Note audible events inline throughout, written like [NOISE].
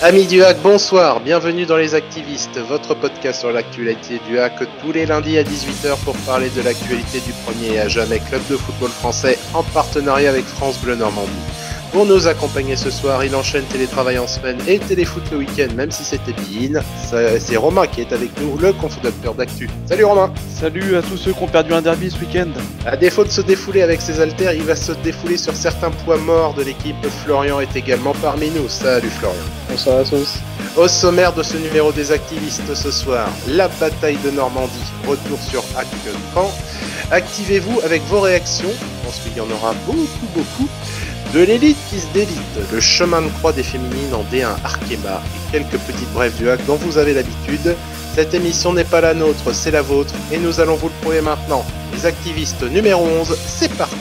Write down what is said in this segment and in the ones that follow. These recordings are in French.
Amis du hack, bonsoir, bienvenue dans Les Activistes, votre podcast sur l'actualité du hack tous les lundis à 18h pour parler de l'actualité du premier et à jamais club de football français en partenariat avec France Bleu Normandie. Pour nous accompagner ce soir, il enchaîne télétravail en semaine et téléfoot le week-end, même si c'était Bein. C'est Romain qui est avec nous, le confondateur d'actu. Salut Romain Salut à tous ceux qui ont perdu un derby ce week-end À défaut de se défouler avec ses haltères, il va se défouler sur certains poids morts de l'équipe. Florian est également parmi nous. Salut Florian Bonsoir à tous Au sommaire de ce numéro des activistes ce soir, la bataille de Normandie, retour sur Hack Camp. Activez-vous avec vos réactions, je pense qu'il y en aura beaucoup beaucoup. De l'élite qui se délite, le chemin de croix des féminines en D1 Arkema et quelques petites brèves du hack dont vous avez l'habitude. Cette émission n'est pas la nôtre, c'est la vôtre et nous allons vous le prouver maintenant. Les activistes numéro 11, c'est parti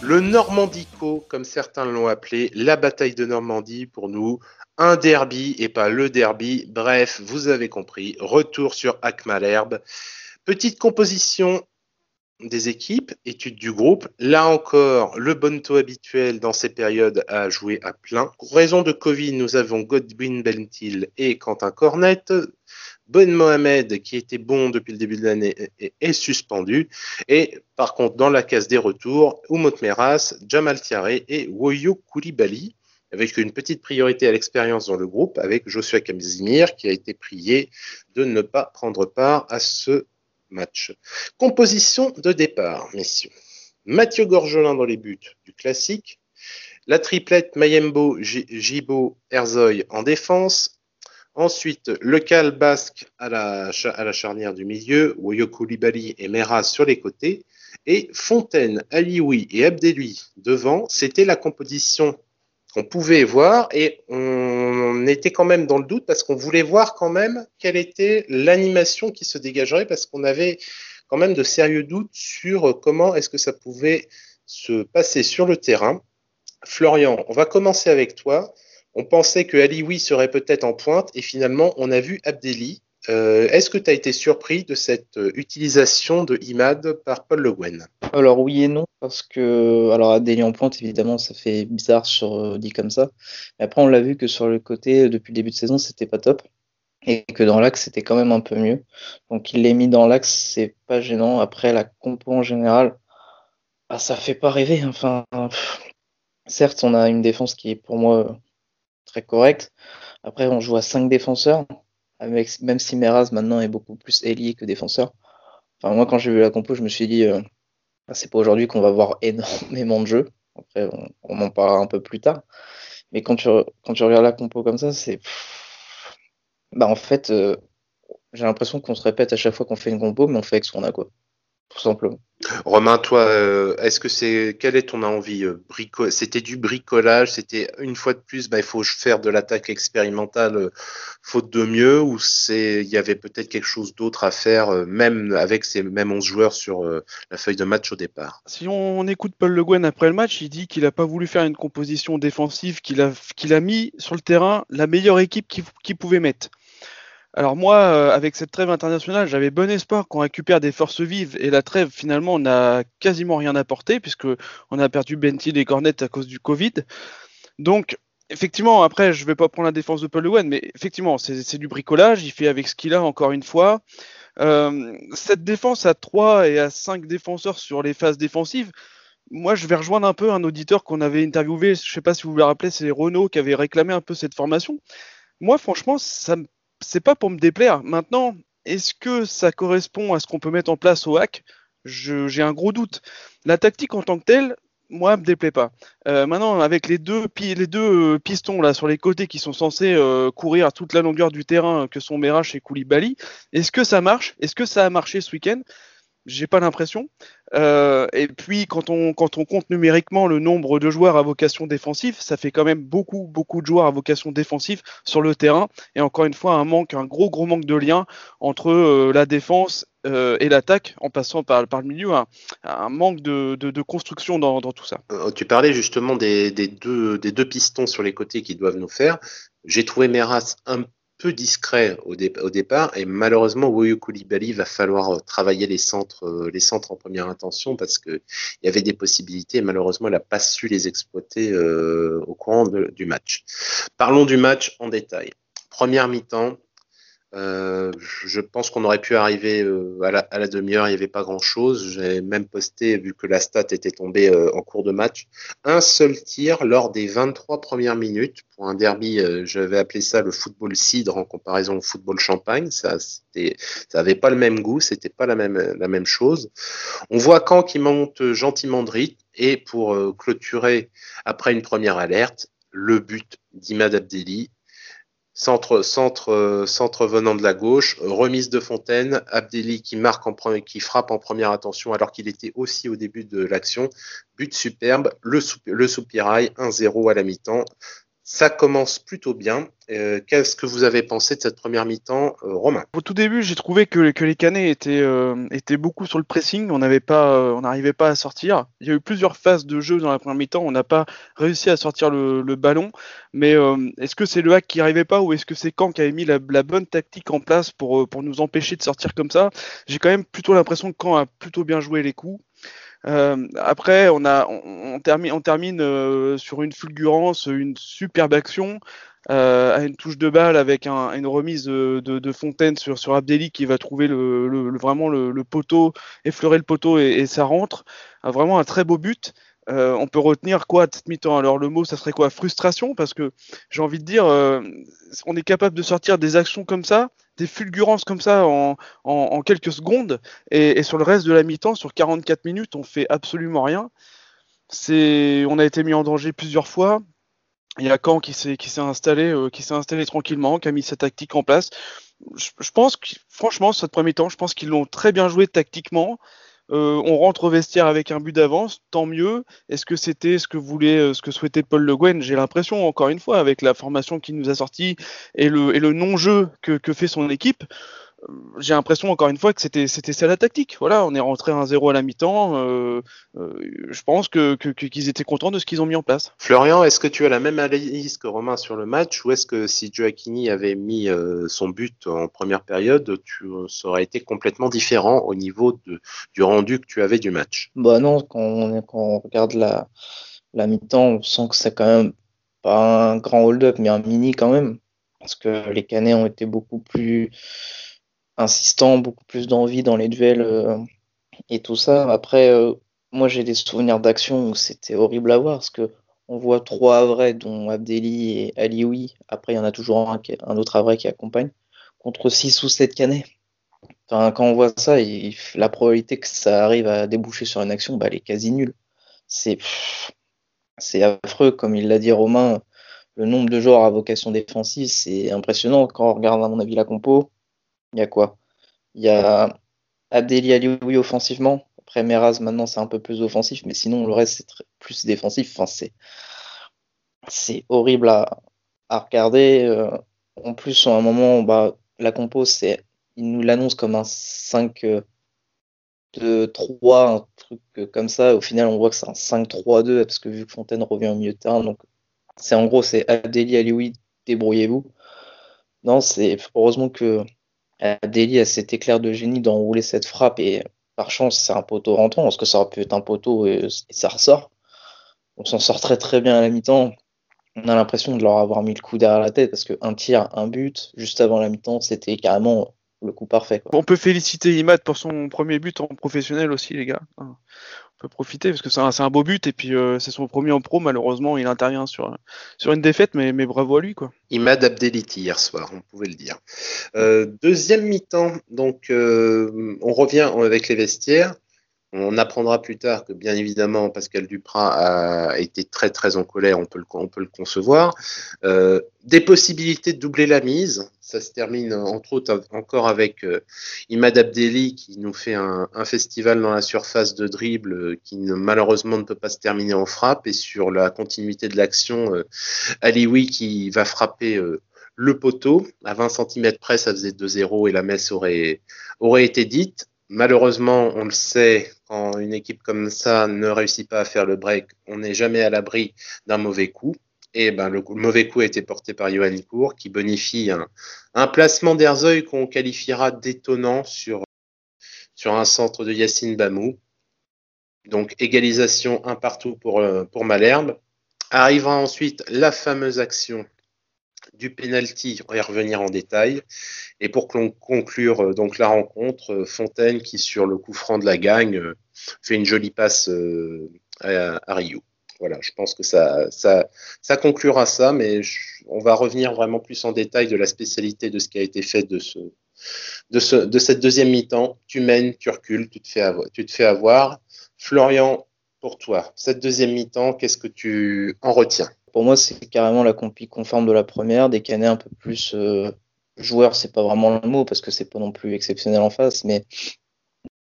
Le Normandico, comme certains l'ont appelé, la bataille de Normandie pour nous, un derby et pas le derby. Bref, vous avez compris, retour sur Akmalherbe. Petite composition des équipes, étude du groupe. Là encore, le Bonto habituel dans ces périodes a joué à plein. Raison de Covid, nous avons Godwin Bentil et Quentin Cornette. Ben Mohamed, qui était bon depuis le début de l'année, est, suspendu. Et par contre, dans la case des retours, Oumot Meras, Jamal Tiare et Woyo Koulibaly, avec une petite priorité à l'expérience dans le groupe, avec Joshua Kamzimir, qui a été prié de ne pas prendre part à ce match. Composition de départ, messieurs. Mathieu Gorgelin dans les buts du classique. La triplette Mayembo, Gibo, Herzoy en défense. Ensuite, le cal basque à la, charnière du milieu, Woyoko Libali et Meras sur les côtés. Et Fontaine, Alioui et Abdelui devant. C'était la composition qu'on pouvait voir et on était quand même dans le doute parce qu'on voulait voir quand même quelle était l'animation qui se dégagerait parce qu'on avait quand même de sérieux doutes sur comment est-ce que ça pouvait se passer sur le terrain. Florian, on va commencer avec toi. On pensait que Alioui serait peut-être en pointe et finalement on a vu Abdelli. Euh, est-ce que tu as été surpris de cette euh, utilisation de Imad par Paul Le Guen? Alors oui et non, parce que alors Abdelli en pointe, évidemment, ça fait bizarre sur euh, dit comme ça. Mais après, on l'a vu que sur le côté, depuis le début de saison, c'était pas top. Et que dans l'axe, c'était quand même un peu mieux. Donc il l'est mis dans l'axe, c'est pas gênant. Après, la compo en général, bah, ça fait pas rêver. Enfin, certes, on a une défense qui est pour moi très correcte. Après, on joue à 5 défenseurs même si Meraz maintenant est beaucoup plus ailier que défenseur. Enfin, moi, quand j'ai vu la compo, je me suis dit, euh, ah, c'est pas aujourd'hui qu'on va voir [LAUGHS] énormément de jeux. Après, on, en parlera un peu plus tard. Mais quand tu, quand regardes la compo comme ça, c'est. Bah, en fait, euh, j'ai l'impression qu'on se répète à chaque fois qu'on fait une compo, mais on fait avec ce qu'on a, quoi tout simplement. Romain, toi, euh, est-ce que c'est quelle est ton envie euh, C'était du bricolage, c'était une fois de plus, bah, il faut faire de l'attaque expérimentale euh, faute de mieux, ou c'est il y avait peut-être quelque chose d'autre à faire, même avec ces mêmes 11 joueurs sur la feuille de match au départ? Si on, écoute Paul Le Guen après le match, il dit qu'il n'a pas voulu faire une composition défensive, qu'il a qu'il a mis sur le terrain la meilleure équipe qu'il pouvait mettre. Alors moi, euh, avec cette trêve internationale, j'avais bon espoir qu'on récupère des forces vives et la trêve finalement n'a quasiment rien apporté puisque on a perdu Bentil et Cornet à cause du Covid. Donc effectivement, après, je vais pas prendre la défense de Paul Le mais effectivement, c'est du bricolage. Il fait avec ce qu'il a encore une fois. Euh, cette défense à 3 et à 5 défenseurs sur les phases défensives, moi, je vais rejoindre un peu un auditeur qu'on avait interviewé. Je sais pas si vous vous le rappelez, c'est Renault qui avait réclamé un peu cette formation. Moi, franchement, ça me c'est pas pour me déplaire. Maintenant, est-ce que ça correspond à ce qu'on peut mettre en place au hack? J'ai un gros doute. La tactique en tant que telle, moi, me déplaît pas. Euh, maintenant, avec les deux, euh, pistons là sur les côtés qui sont censés euh, courir à toute la longueur du terrain, que sont Merach et Koulibaly, est-ce que ça marche? Est-ce que ça a marché ce week-end? J'ai pas l'impression. Euh, et puis quand on, quand on compte numériquement le nombre de joueurs à vocation défensive, ça fait quand même beaucoup, beaucoup de joueurs à vocation défensive sur le terrain. Et encore une fois, un manque, un gros, gros manque de lien entre euh, la défense euh, et l'attaque, en passant par, par le milieu, un, manque de, de, construction dans, dans, tout ça. tu parlais justement des, des, deux, des deux pistons sur les côtés qui doivent nous faire. J'ai trouvé Meras un peu discret au, départ et malheureusement Woyo Koulibaly va falloir travailler les centres, les centres en première intention parce que il y avait des possibilités et malheureusement elle n'a pas su les exploiter au courant du match. Parlons du match en détail. Première mi-temps, euh, je pense qu'on aurait pu arriver euh, à la, demi-heure, il n'y avait pas grand-chose. J'ai même posté, vu que la stat était tombée euh, en cours de match, un seul tir lors des 23 premières minutes. Pour un derby, je vais appeler ça le football cidre en comparaison au football champagne. Ça, c'était, ça avait pas le même goût, c'était pas la même, la même chose. On voit quand qui monte gentiment de rythme et pour clôturer après une première alerte, le but d'Imad Abdelli Centre, venant de la gauche, remise de Fontaine, Abdelli qui marque qui frappe en première attention alors qu'il était aussi au début de l'action. But superbe, le, le soupirail, 1-0 à la mi-temps ça commence plutôt bien. Euh, qu'est-ce que vous avez pensé de cette première mi-temps, euh, Romain? Au tout début, j'ai trouvé que, les Canets étaient, euh, étaient beaucoup sur le pressing. On n'arrivait pas à sortir. Il y a eu plusieurs phases de jeu dans la première mi-temps. On n'a pas réussi à sortir le, ballon. Mais est-ce que c'est le hack qui n'arrivait pas ou est-ce que c'est Caen qui avait mis la, bonne tactique en place pour, pour nous empêcher de sortir comme ça? J'ai quand même plutôt l'impression que Caen a plutôt bien joué les coups. Euh, après, on, a, on, termine, on termine euh, sur une fulgurance, une superbe action. Euh, à une touche de balle avec un, une remise de, de, Fontaine sur, sur Abdelli qui va trouver le, le, vraiment le, le, poteau, effleurer le poteau et, et ça rentre. vraiment un très beau but. Euh, on peut retenir quoi de cette mi-temps? Alors le mot, ça serait quoi? Frustration, parce que j'ai envie de dire, euh, on est capable de sortir des actions comme ça, des fulgurances comme ça en, quelques secondes, et, sur le reste de la mi-temps, sur 44 minutes, on fait absolument rien. C'est, on a été mis en danger plusieurs fois. Il y a Caen qui s'est qui s'est installé, euh, qui s'est installé tranquillement, qui a mis sa tactique en place. Je, pense franchement, cette première temps, je pense qu'ils l'ont très bien joué tactiquement. Euh, on rentre au vestiaire avec un but d'avance, tant mieux. Est-ce que c'était ce que voulait, euh, ce que souhaitait Paul Le Guen? J'ai l'impression, encore une fois, avec la formation qui nous a sorti et le, et le non-jeu que, fait son équipe, j'ai l'impression encore une fois que c'était c'était ça la tactique. Voilà, on est rentré à 1-0 à la mi-temps. Euh, euh, je pense que qu'ils étaient contents de ce qu'ils ont mis en place. Florian, est-ce que tu as la même analyse que Romain sur le match ou est-ce que si Joaquini avait mis son but en première période, tu ça aurait été complètement différent au niveau de, du rendu que tu avais du match? Bah non, quand on, quand on regarde la la mi-temps, on sent que c'est quand même pas un grand hold-up, mais un mini quand même, parce que les Canets ont été beaucoup plus insistant, beaucoup plus d'envie dans les duels euh, et tout ça. Après, euh, moi j'ai des souvenirs d'action où c'était horrible à voir parce que on voit trois vrais, dont Abdelli et Alioui. Après, il y en a toujours un, autre vrai qui accompagne, contre six ou sept canets. Enfin, quand on voit ça, la probabilité que ça arrive à déboucher sur une action, bah, elle est quasi nulle. C'est, c'est affreux, comme il l'a dit Romain. Le nombre de joueurs à vocation défensive, c'est impressionnant quand on regarde, à mon avis, la compo. Il y a quoi? Il y a Abdeli Alioui offensivement. Après Meraz, maintenant, c'est un peu plus offensif, mais sinon, le reste, c'est plus défensif. Enfin, c'est, c'est horrible à, à regarder. Euh, en plus, à un moment, bah, la compo, c'est, il nous l'annonce comme un 5 2 3, un truc comme ça. Au final, on voit que c'est un 5-3-2 parce que vu que Fontaine revient au milieu de terrain, donc c'est en gros, c'est Abdeli Alioui, débrouillez-vous. Non, c'est heureusement que Adélie a cet éclair de génie d'enrouler cette frappe et par chance c'est un poteau rentrant parce que ça aurait pu être un poteau et, ça ressort. On s'en sort très très bien à la mi-temps. On a l'impression de leur avoir mis le coup derrière la tête parce qu'un tir, un but, juste avant la mi-temps, c'était carrément le coup parfait. On peut féliciter Imad pour son premier but en professionnel aussi, les gars peut profiter parce que c'est un, beau but et puis euh, c'est son premier en pro. Malheureusement, il intervient sur, une défaite, mais, mais bravo à lui. Quoi. Imad Abdeliti hier soir, on pouvait le dire. Euh, deuxième mi-temps, donc euh, on revient avec les vestiaires. On apprendra plus tard que bien évidemment Pascal Duprat a été très très en colère, on peut le, concevoir. Euh, des possibilités de doubler la mise, ça se termine entre autres encore avec euh, Imad Abdelli qui nous fait un, festival dans la surface de dribble euh, qui malheureusement ne peut pas se terminer en frappe et sur la continuité de l'action, Alioui qui va frapper le poteau à 20 cm près, ça faisait 2-0 et la messe aurait été dite. Malheureusement, on le sait, quand une équipe comme ça ne réussit pas à faire le break, on n'est jamais à l'abri d'un mauvais coup. Et ben, le, mauvais coup a été porté par Johan Cour, qui bonifie un, placement d'Herzeuil qu'on qualifiera d'étonnant sur, un centre de Yacine Bamou. Donc, égalisation un partout pour, euh, pour Malherbe. Arrivera ensuite la fameuse action du penalty, on va y revenir en détail. Et pour conclure euh, donc la rencontre, euh, Fontaine qui sur le coup franc de la gagne fait une jolie passe à, Rio. Voilà, je pense que ça, ça, conclura ça, mais on va revenir vraiment plus en détail de la spécialité de ce qui a été fait de, ce, de, ce, de cette deuxième mi-temps. Tu mènes, tu recules, tu te fais. Tu te fais avoir. Florian, pour toi, cette deuxième mi-temps, qu'est-ce que tu en retiens? Pour moi, c'est carrément la compie conforme de la première, des canets un peu plus euh, joueurs, c'est pas vraiment le mot parce que c'est pas non plus exceptionnel en face, mais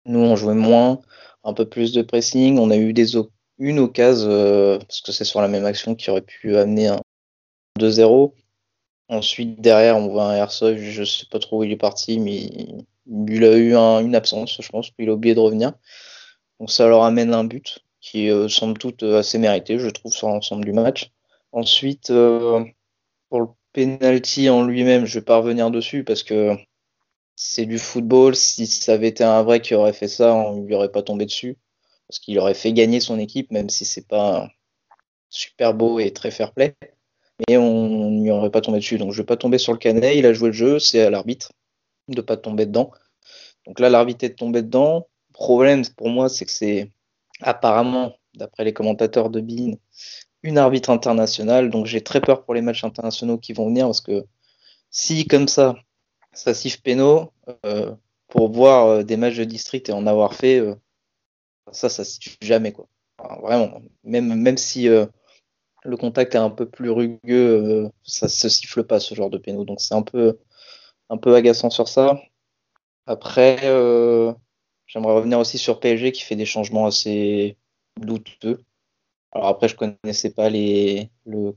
nous on jouait moins, un peu plus de pressing, on a eu des, une occasion, euh, parce que c'est sur la même action qui aurait pu amener un 2-0. Ensuite, derrière, on voit un Herzog, je sais pas trop où il est parti, mais il a eu une absence, je pense, qu'il a oublié de revenir. Donc ça leur amène un but qui euh, semble tout euh, assez mérité, je trouve, sur l'ensemble du match. Ensuite, pour le penalty en lui-même, je vais pas revenir dessus parce que c'est du football. Si ça avait été un vrai qui aurait fait ça, on lui aurait pas tombé dessus parce qu'il aurait fait gagner son équipe, même si c'est pas super beau et très fair play. Mais on n'y aurait pas tombé dessus. Donc je vais pas tomber sur le canet. Il a joué le jeu, c'est à l'arbitre de pas tomber dedans. Donc là, l'arbitre est tombé dedans. Le problème pour moi, c'est que c'est apparemment, d'après les commentateurs de Bean, une arbitre internationale. Donc j'ai très peur pour les matchs internationaux qui vont venir parce que si comme ça, ça siffle pénaux, euh, pour voir euh, des matchs de district et en avoir fait, euh, ça, ça se tue jamais, quoi. vraiment. Même, même si euh, le contact est un peu plus rugueux, ça se siffle pas, ce genre de péno. Donc c'est un peu, un peu agaçant sur ça. Après, j'aimerais revenir aussi sur PSG qui fait des changements assez douteux. Alors après, je connaissais pas les, le,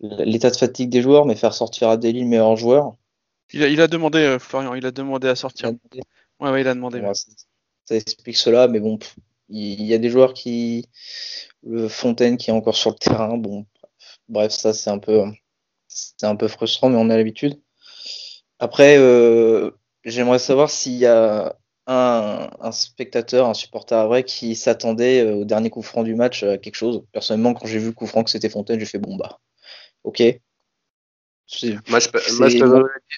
l'état de fatigue des joueurs, mais faire sortir Adélie le meilleur joueur. Il a, il a demandé, Florian, il a demandé à sortir. Ouais, ouais, il a demandé ça explique cela, mais bon, il y, a des joueurs qui. Le Fontaine qui est encore sur le terrain, bon, bref, ça c'est un peu. C'est un peu frustrant, mais on a l'habitude. Après, euh, j'aimerais savoir s'il y a un, un, spectateur, un supporter vrai qui s'attendait euh, au dernier coup franc du match à quelque chose. Personnellement, quand j'ai vu le coup franc que c'était Fontaine, j'ai fait bon bah, ok, moi, je peux,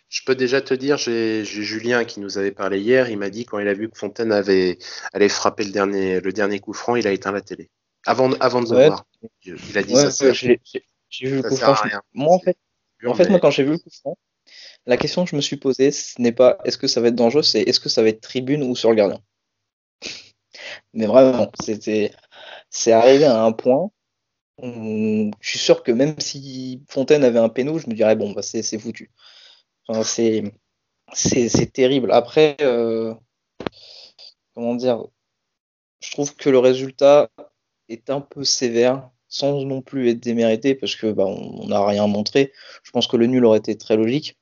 je, peux, déjà te dire, j'ai Julien qui nous avait parlé hier, il m'a dit quand il a vu que Fontaine avait allait frapper le dernier, le dernier coup franc, il a éteint la télé. Avant, avant de le voir. Il a dit ça. J'ai vu le coup franc. Moi, en fait, en fait moi, quand j'ai vu le coup franc, la question que je me suis posée, ce n'est pas est-ce que ça va être dangereux, c'est est-ce que ça va être tribune ou sur le gardien. Mais vraiment, c'était, c'est arrivé à un point je suis sûr que même si Fontaine avait un péno, je me dirais bon, bah, c'est foutu. C'est terrible. Après, euh, comment dire, je trouve que le résultat est un peu sévère, sans non plus être démérité, parce que bah, on n'a rien montré. Je pense que le nul aurait été très logique.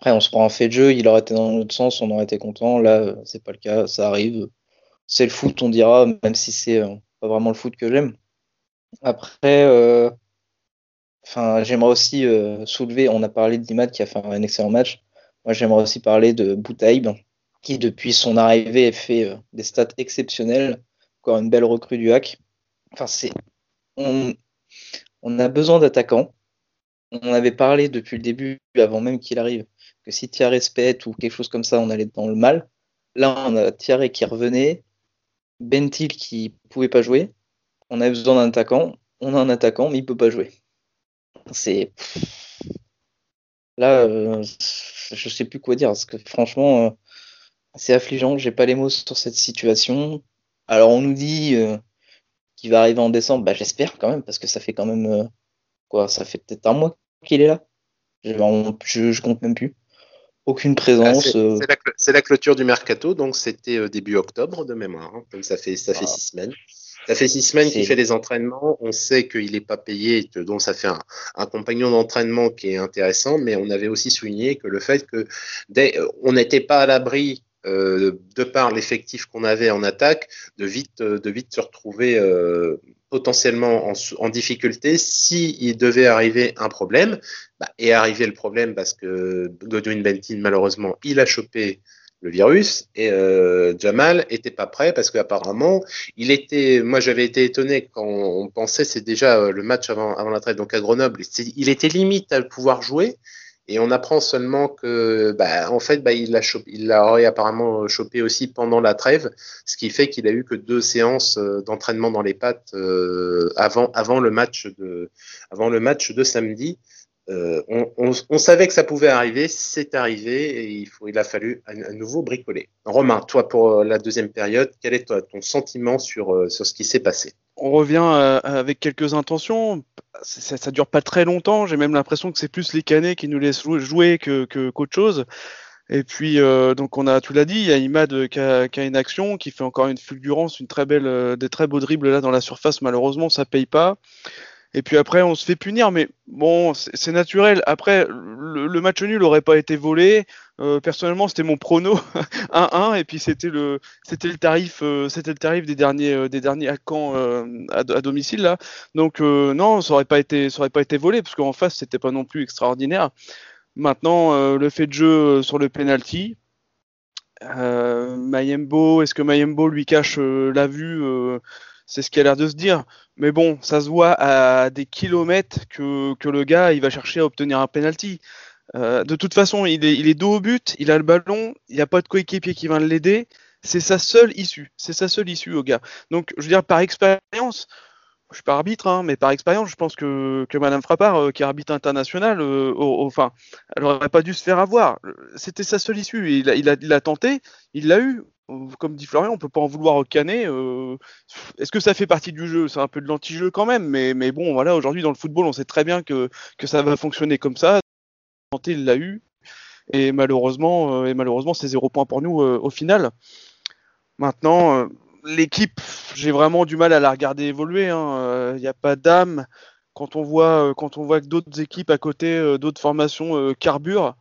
Après, on se prend un fait de jeu, il aurait été dans l'autre sens, on aurait été content. Là, c'est pas le cas, ça arrive. C'est le foot, on dira, même si c'est euh, pas vraiment le foot que j'aime. Après, euh, j'aimerais aussi euh, soulever, on a parlé de Limad qui a fait un excellent match. Moi, j'aimerais aussi parler de Boutaïb, qui depuis son arrivée fait euh, des stats exceptionnelles. Encore une belle recrue du hack. On, on a besoin d'attaquants. On avait parlé depuis le début, avant même qu'il arrive, que si Thierry se ou quelque chose comme ça, on allait dans le mal. Là, on a Thierry qui revenait, Bentil qui pouvait pas jouer, on a besoin d'un attaquant, on a un attaquant, mais il peut pas jouer. C'est là, euh, je sais plus quoi dire parce que franchement, euh, c'est affligeant. J'ai pas les mots sur cette situation. Alors on nous dit euh, qu'il va arriver en décembre, bah j'espère quand même parce que ça fait quand même quoi, ça fait peut-être un mois qu'il est là. Je, je, compte même plus. Aucune présence. c'est la, clôture du mercato, donc c'était début octobre de mémoire. Hein. comme ça fait ça fait ah. six semaines. Ça fait six semaines qu'il fait des entraînements. On sait qu'il n'est pas payé, donc ça fait un, compagnon d'entraînement qui est intéressant. Mais on avait aussi souligné que le fait que dès, on n'était pas à l'abri de par l'effectif qu'on avait en attaque, de vite, de vite se retrouver potentiellement en, difficulté s'il devait arriver un problème. Bah, et arriver le problème parce que Godwin Bentin, malheureusement, il a chopé le virus et euh, Jamal était pas prêt parce qu'apparemment il était moi j'avais été étonné quand on pensait c'est déjà euh, le match avant avant la traite donc à Grenoble il était limite à pouvoir jouer et on apprend seulement que bah, en fait bah, il l'a il l'a apparemment chopé aussi pendant la trêve ce qui fait qu'il a eu que deux séances euh, d'entraînement dans les pattes euh, avant avant le match de avant le match de samedi euh, on, savait que ça pouvait arriver, c'est arrivé et il, a fallu à, nouveau bricoler. Romain, toi pour la deuxième période, quel est ton sentiment sur, sur ce qui s'est passé? On revient avec quelques intentions. Ça, ça, dure pas très longtemps. J'ai même l'impression que c'est plus les canets qui nous laissent jouer que qu'autre chose. Et puis, donc, on a, tu l'as dit, il y a Imad qui a, qui a, une action, qui fait encore une fulgurance, une très belle, des très beaux dribbles là dans la surface. Malheureusement, ça paye pas. Et puis après, on se fait punir, mais bon, c'est naturel. Après, le, match nul n'aurait pas été volé. Euh, personnellement, c'était mon prono [LAUGHS] 1-1, et puis c'était le, c'était le tarif, euh, c'était le tarif des derniers, euh, des derniers à Caen à, domicile là. Donc non, ça aurait pas été, ça aurait pas été volé parce qu'en face, c'était pas non plus extraordinaire. Maintenant, le fait de jeu sur le penalty. Mayembo, est-ce que Mayembo lui cache la vue c'est ce qui a l'air de se dire. Mais bon, ça se voit à des kilomètres que, le gars, il va chercher à obtenir un penalty. Euh, de toute façon, il est, il est dos au but, il a le ballon, il n'y a pas de coéquipier qui va l'aider. C'est sa seule issue. C'est sa seule issue au gars. Donc, je veux dire, par expérience, je suis pas arbitre, hein, mais par expérience, je pense que, Madame Frappard, euh, qui est arbitre international, euh, elle aurait pas dû se faire avoir. C'était sa seule issue. Il a, tenté, il l'a eu comme dit Florian, on peut pas en vouloir au canet. Euh, est-ce que ça fait partie du jeu? C'est un peu de l'anti-jeu quand même, mais, bon, voilà, aujourd'hui dans le football, on sait très bien que, ça va fonctionner comme ça. Il l'a eu, et malheureusement, euh, et malheureusement, c'est zéro point pour nous euh, au final. Maintenant, l'équipe, j'ai vraiment du mal à la regarder évoluer. Hein. Il n'y a pas d'âme. Quand on voit, quand on voit que d'autres équipes à côté, d'autres formations carburent,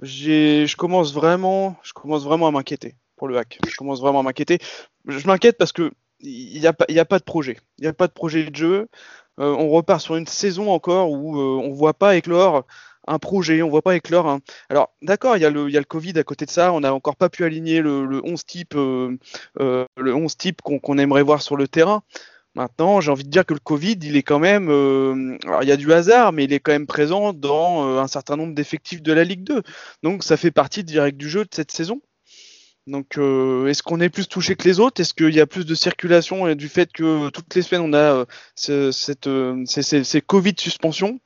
je commence vraiment, je commence vraiment à m'inquiéter pour le hack. Je commence vraiment à m'inquiéter. Je m'inquiète parce que il n'y a, a pas de projet. Il n'y a pas de projet de jeu. Euh, on repart sur une saison encore où euh, on voit pas éclore un projet, on voit pas éclore un... Alors d'accord, il y, a le, Covid à côté de ça, on n'a encore pas pu aligner le, le 11 type, euh, le 11 type qu'on aimerait voir sur le terrain. Maintenant, j'ai envie de dire que le Covid, il est quand même, alors il y a du hasard, mais il est quand même présent dans un certain nombre d'effectifs de la Ligue 2. Donc ça fait partie direct du jeu de cette saison. Donc, euh, est-ce qu'on est plus touché que les autres? Est-ce qu'il y a plus de circulation du fait que toutes les semaines on a euh, euh, ces, Covid suspensions?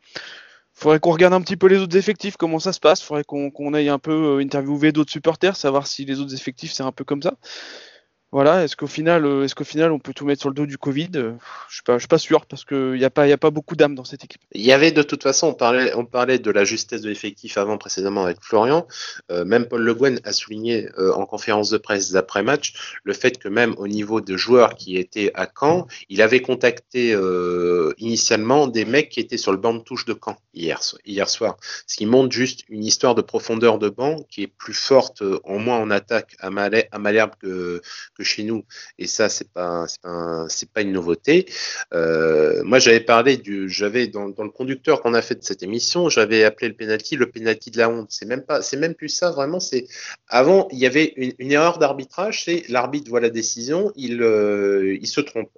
Faudrait qu'on regarde un petit peu les autres effectifs, comment ça se passe. Faudrait qu'on aille un peu interviewer d'autres supporters, savoir si les autres effectifs c'est un peu comme ça. Voilà, est-ce qu'au final, euh, est-ce qu'au final, on peut tout mettre sur le dos du Covid? Euh, Je pas, suis pas sûr parce qu'il n'y a pas, beaucoup d'âme dans cette équipe. Il y avait de toute façon, on parlait, de la justesse de l'effectif avant précédemment avec Florian. Euh, même Paul Le Guen a souligné en conférence de presse d'après match le fait que même au niveau de joueurs qui étaient à Caen, il avait contacté initialement des mecs qui étaient sur le banc de touche de Caen hier, hier soir, ce qui montre juste une histoire de profondeur de banc qui est plus forte, en moins en attaque à, Malherbe que, que chez nous, et ça, c'est pas, pas, une nouveauté. Euh, moi, j'avais parlé du, j'avais dans, le conducteur qu'on a fait de cette émission, j'avais appelé le penalty le penalty de la honte. C'est même pas, c'est même plus ça vraiment. Avant, il y avait une, erreur d'arbitrage, c'est l'arbitre voit la décision, il, euh, se trompe.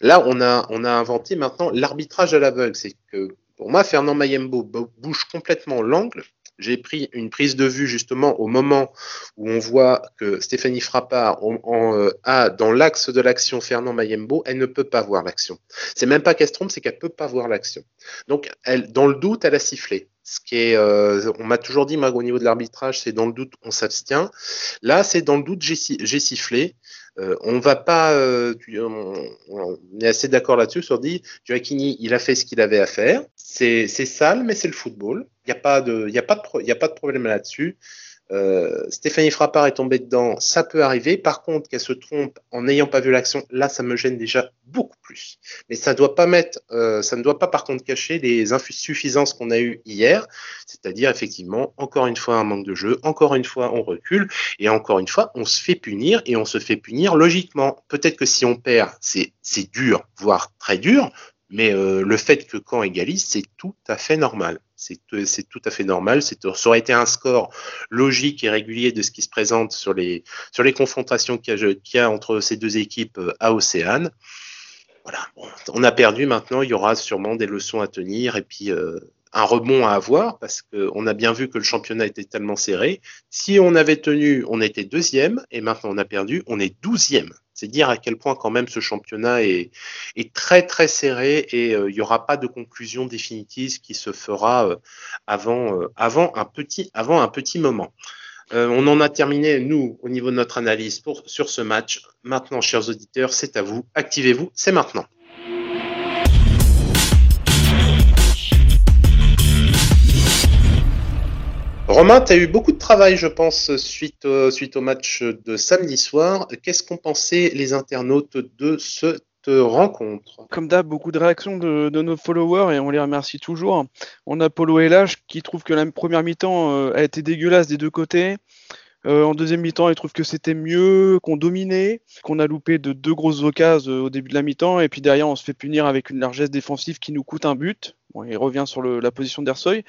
Là, on a, on a inventé maintenant l'arbitrage à l'aveugle. C'est que pour moi, Fernand Mayembo bouge complètement l'angle j'ai pris une prise de vue justement au moment où on voit que Stéphanie Frappard en, euh, a dans l'axe de l'action Fernand Mayembo, elle ne peut pas voir l'action. C'est même pas qu'elle se trompe, c'est qu'elle peut pas voir l'action. Donc, dans le doute, elle a sifflé. Ce qui est, euh, on m'a toujours dit, moi, au niveau de l'arbitrage, c'est dans le doute, on s'abstient. Là, c'est dans le doute, j'ai sifflé. Euh, on va pas, euh, on, est assez d'accord là-dessus sur dit, Joaquini, il a fait ce qu'il avait à faire. C'est sale, mais c'est le football. Il n'y a a y a pas de problème là-dessus. Euh, Stéphanie Frappard est tombée dedans, ça peut arriver. Par contre, qu'elle se trompe en n'ayant pas vu l'action, là, ça me gêne déjà beaucoup plus. Mais ça doit pas mettre, euh, ça ne doit pas par contre cacher les insuffisances qu'on a eues hier, c'est-à-dire effectivement, encore une fois, un manque de jeu, encore une fois, on recule, et encore une fois, on se fait punir, et on se fait punir logiquement. Peut-être que si on perd, c'est dur, voire très dur, mais euh, le fait que Caen égalise, c'est tout à fait normal. C'est tout à fait normal. Ça aurait été un score logique et régulier de ce qui se présente sur les, confrontations qu'il y, a entre ces deux équipes euh, à Océane. On a perdu maintenant, il y aura sûrement des leçons à tenir et puis euh, un rebond à avoir parce qu'on a bien vu que le championnat était tellement serré. Si on avait tenu, on était deuxième et maintenant on a perdu, on est douzième. C'est dire à quel point quand même ce championnat est, très très serré et euh, il n'y aura pas de conclusion définitive qui se fera euh, avant, euh, avant, un petit, avant un petit moment. on en a terminé, nous, au niveau de notre analyse pour, sur ce match. Maintenant, chers auditeurs, c'est à vous. Activez-vous, c'est maintenant. Romain, tu as eu beaucoup de travail, je pense, suite, au match de samedi soir. Qu'est-ce qu'ont pensé les internautes de cette rencontre? Comme d'hab, beaucoup de réactions de, nos followers et on les remercie toujours. On a Polo LH qui trouve que la première mi-temps euh, a été dégueulasse des deux côtés. Euh, en deuxième mi-temps, il trouve que c'était mieux, qu'on dominait, qu'on a loupé de deux grosses occasions euh, au début de la mi-temps, et puis derrière, on se fait punir avec une largesse défensive qui nous coûte un but. Il revient sur la position d'Ersoy.